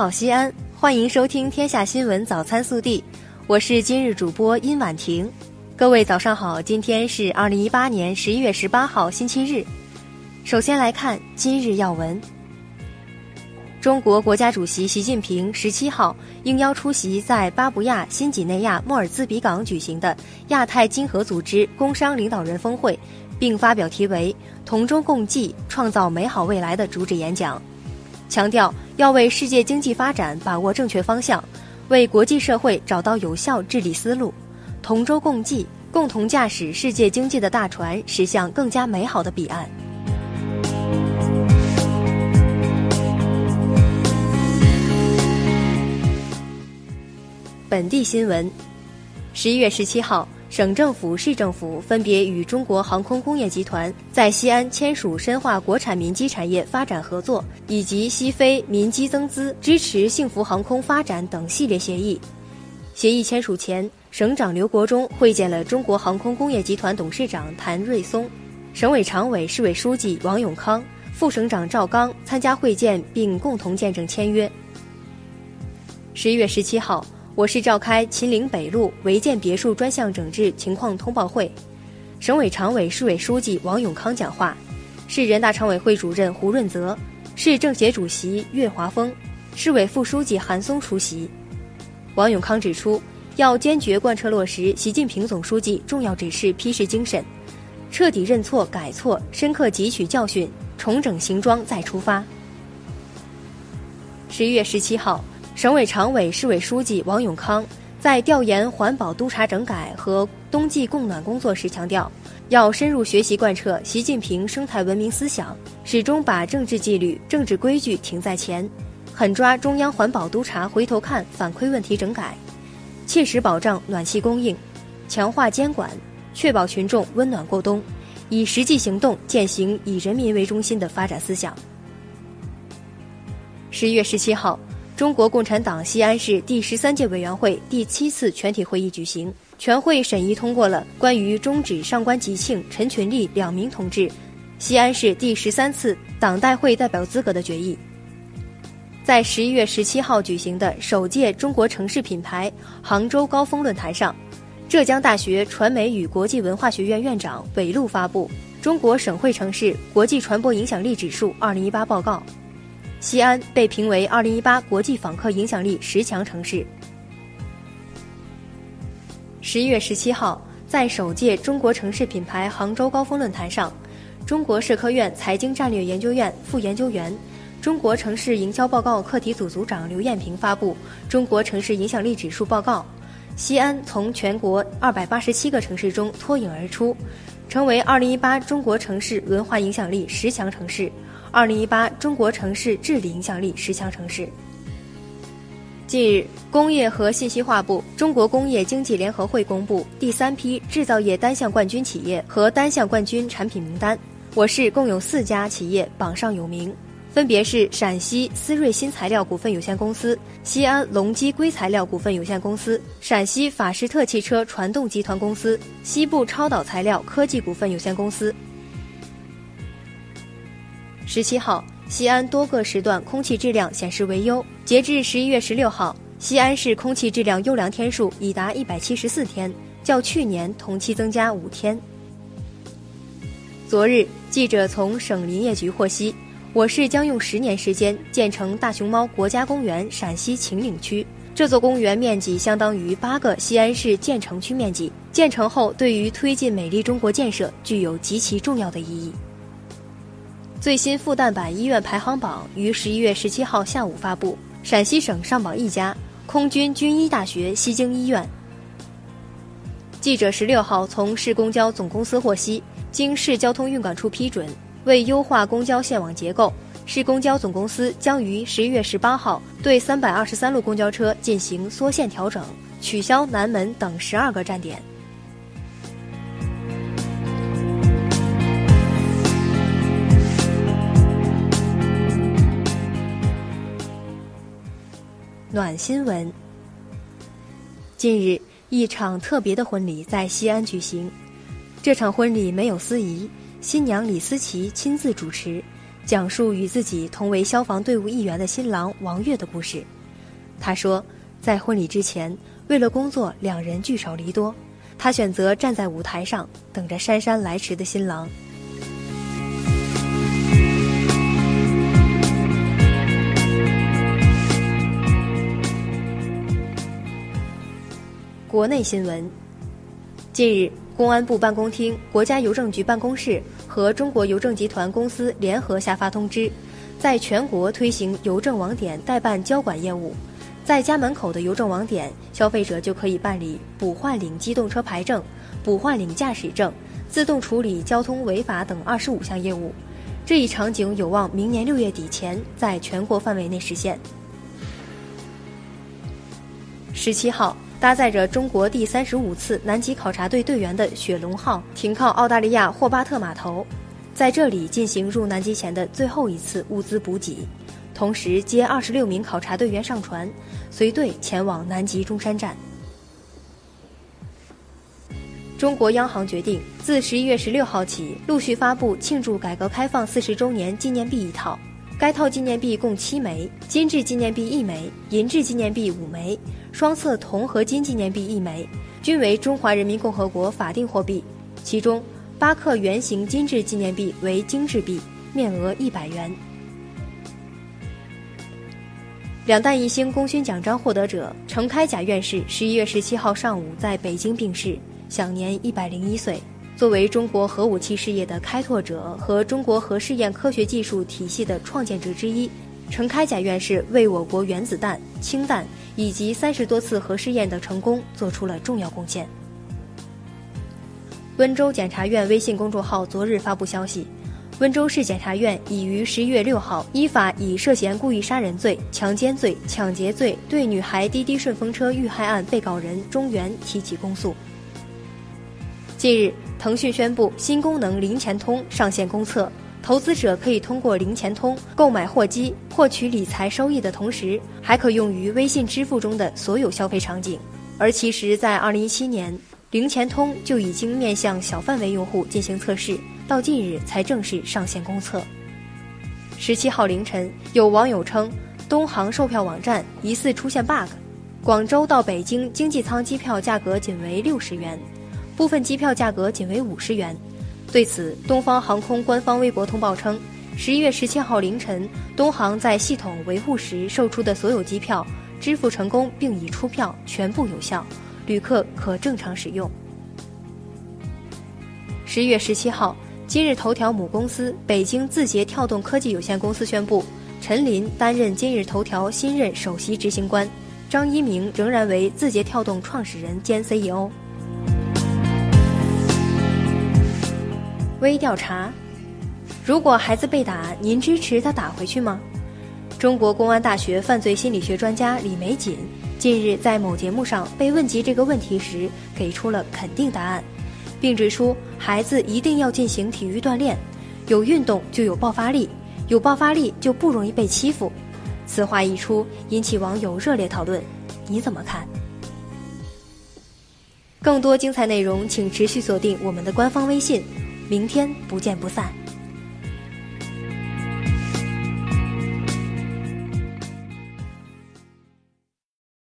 好，西安，欢迎收听《天下新闻早餐速递》，我是今日主播殷婉婷。各位早上好，今天是二零一八年十一月十八号，星期日。首先来看今日要闻。中国国家主席习近平十七号应邀出席在巴布亚新几内亚莫尔兹比港举行的亚太经合组织工商领导人峰会，并发表题为“同舟共济，创造美好未来”的主旨演讲，强调要为世界经济发展把握正确方向，为国际社会找到有效治理思路，同舟共济，共同驾驶世界经济的大船驶向更加美好的彼岸。本地新闻：十一月十七号，省政府、市政府分别与中国航空工业集团在西安签署深化国产民机产业发展合作以及西非民机增资、支持幸福航空发展等系列协议。协议签署前，省长刘国中会见了中国航空工业集团董事长谭瑞松，省委常委、市委书记王永康、副省长赵刚参加会见并共同见证签约。十一月十七号。我市召开秦岭北路违建别墅专项整治情况通报会，省委常委、市委书记王永康讲话，市人大常委会主任胡润泽，市政协主席岳华峰，市委副书记韩松出席。王永康指出，要坚决贯彻落实习近平总书记重要指示批示精神，彻底认错改错，深刻汲取教训，重整行装再出发。十一月十七号。省委常委、市委书记王永康在调研环保督查整改和冬季供暖工作时强调，要深入学习贯彻习近平生态文明思想，始终把政治纪律、政治规矩挺在前，狠抓中央环保督查回头看反馈问题整改，切实保障暖气供应，强化监管，确保群众温暖过冬，以实际行动践行以人民为中心的发展思想。十一月十七号。中国共产党西安市第十三届委员会第七次全体会议举行，全会审议通过了关于终止上官吉庆、陈群力两名同志西安市第十三次党代会代表资格的决议。在十一月十七号举行的首届中国城市品牌杭州高峰论坛上，浙江大学传媒与国际文化学院院长韦路发布《中国省会城市国际传播影响力指数（二零一八）》报告。西安被评为二零一八国际访客影响力十强城市。十一月十七号，在首届中国城市品牌杭州高峰论坛上，中国社科院财经战略研究院副研究员、中国城市营销报告课题组组长刘艳平发布《中国城市影响力指数报告》，西安从全国二百八十七个城市中脱颖而出，成为二零一八中国城市文化影响力十强城市。二零一八中国城市治理影响力十强城市。近日，工业和信息化部、中国工业经济联合会公布第三批制造业单项冠军企业和单项冠军产品名单，我市共有四家企业榜上有名，分别是陕西思锐新材料股份有限公司、西安隆基硅材料股份有限公司、陕西法士特汽车传动集团公司、西部超导材料科技股份有限公司。十七号，西安多个时段空气质量显示为优。截至十一月十六号，西安市空气质量优良天数已达一百七十四天，较去年同期增加五天。昨日，记者从省林业局获悉，我市将用十年时间建成大熊猫国家公园陕西秦岭区。这座公园面积相当于八个西安市建成区面积，建成后对于推进美丽中国建设具有极其重要的意义。最新复旦版医院排行榜于十一月十七号下午发布，陕西省上榜一家空军军医大学西京医院。记者十六号从市公交总公司获悉，经市交通运管处批准，为优化公交线网结构，市公交总公司将于十一月十八号对三百二十三路公交车进行缩线调整，取消南门等十二个站点。暖新闻。近日，一场特别的婚礼在西安举行。这场婚礼没有司仪，新娘李思琪亲自主持，讲述与自己同为消防队伍一员的新郎王悦的故事。他说，在婚礼之前，为了工作，两人聚少离多，他选择站在舞台上，等着姗姗来迟的新郎。国内新闻，近日，公安部办公厅、国家邮政局办公室和中国邮政集团公司联合下发通知，在全国推行邮政网点代办交管业务。在家门口的邮政网点，消费者就可以办理补换领机动车牌证、补换领驾驶证、自动处理交通违法等二十五项业务。这一场景有望明年六月底前在全国范围内实现。十七号。搭载着中国第三十五次南极考察队队员的“雪龙号”停靠澳大利亚霍巴特码头，在这里进行入南极前的最后一次物资补给，同时接二十六名考察队员上船，随队前往南极中山站。中国央行决定自十一月十六号起陆续发布庆祝改革开放四十周年纪念币一套。该套纪念币共七枚，金质纪念币一枚，银质纪念币五枚，双色铜合金纪念币一枚，均为中华人民共和国法定货币。其中，八克圆形金质纪念币为精致币，面额一百元。两弹一星功勋奖章获得者程开甲院士十一月十七号上午在北京病逝，享年一百零一岁。作为中国核武器事业的开拓者和中国核试验科学技术体系的创建者之一，程开甲院士为我国原子弹、氢弹以及三十多次核试验的成功做出了重要贡献。温州检察院微信公众号昨日发布消息，温州市检察院已于十一月六号依法以涉嫌故意杀人罪、强奸罪、抢劫罪对女孩滴滴顺风车遇害案被告人钟原提起公诉。近日。腾讯宣布新功能“零钱通”上线公测，投资者可以通过“零钱通”购买货基，获取理财收益的同时，还可用于微信支付中的所有消费场景。而其实，在2017年，“零钱通”就已经面向小范围用户进行测试，到近日才正式上线公测。十七号凌晨，有网友称，东航售票网站疑似出现 bug，广州到北京经济舱机票价格仅为六十元。部分机票价格仅为五十元，对此，东方航空官方微博通报称，十一月十七号凌晨，东航在系统维护时售出的所有机票支付成功，并已出票，全部有效，旅客可正常使用。十一月十七号，今日头条母公司北京字节跳动科技有限公司宣布，陈林担任今日头条新任首席执行官，张一鸣仍然为字节跳动创始人兼 CEO。微调查：如果孩子被打，您支持他打回去吗？中国公安大学犯罪心理学专家李玫瑾近日在某节目上被问及这个问题时，给出了肯定答案，并指出孩子一定要进行体育锻炼，有运动就有爆发力，有爆发力就不容易被欺负。此话一出，引起网友热烈讨论，你怎么看？更多精彩内容，请持续锁定我们的官方微信。明天不见不散。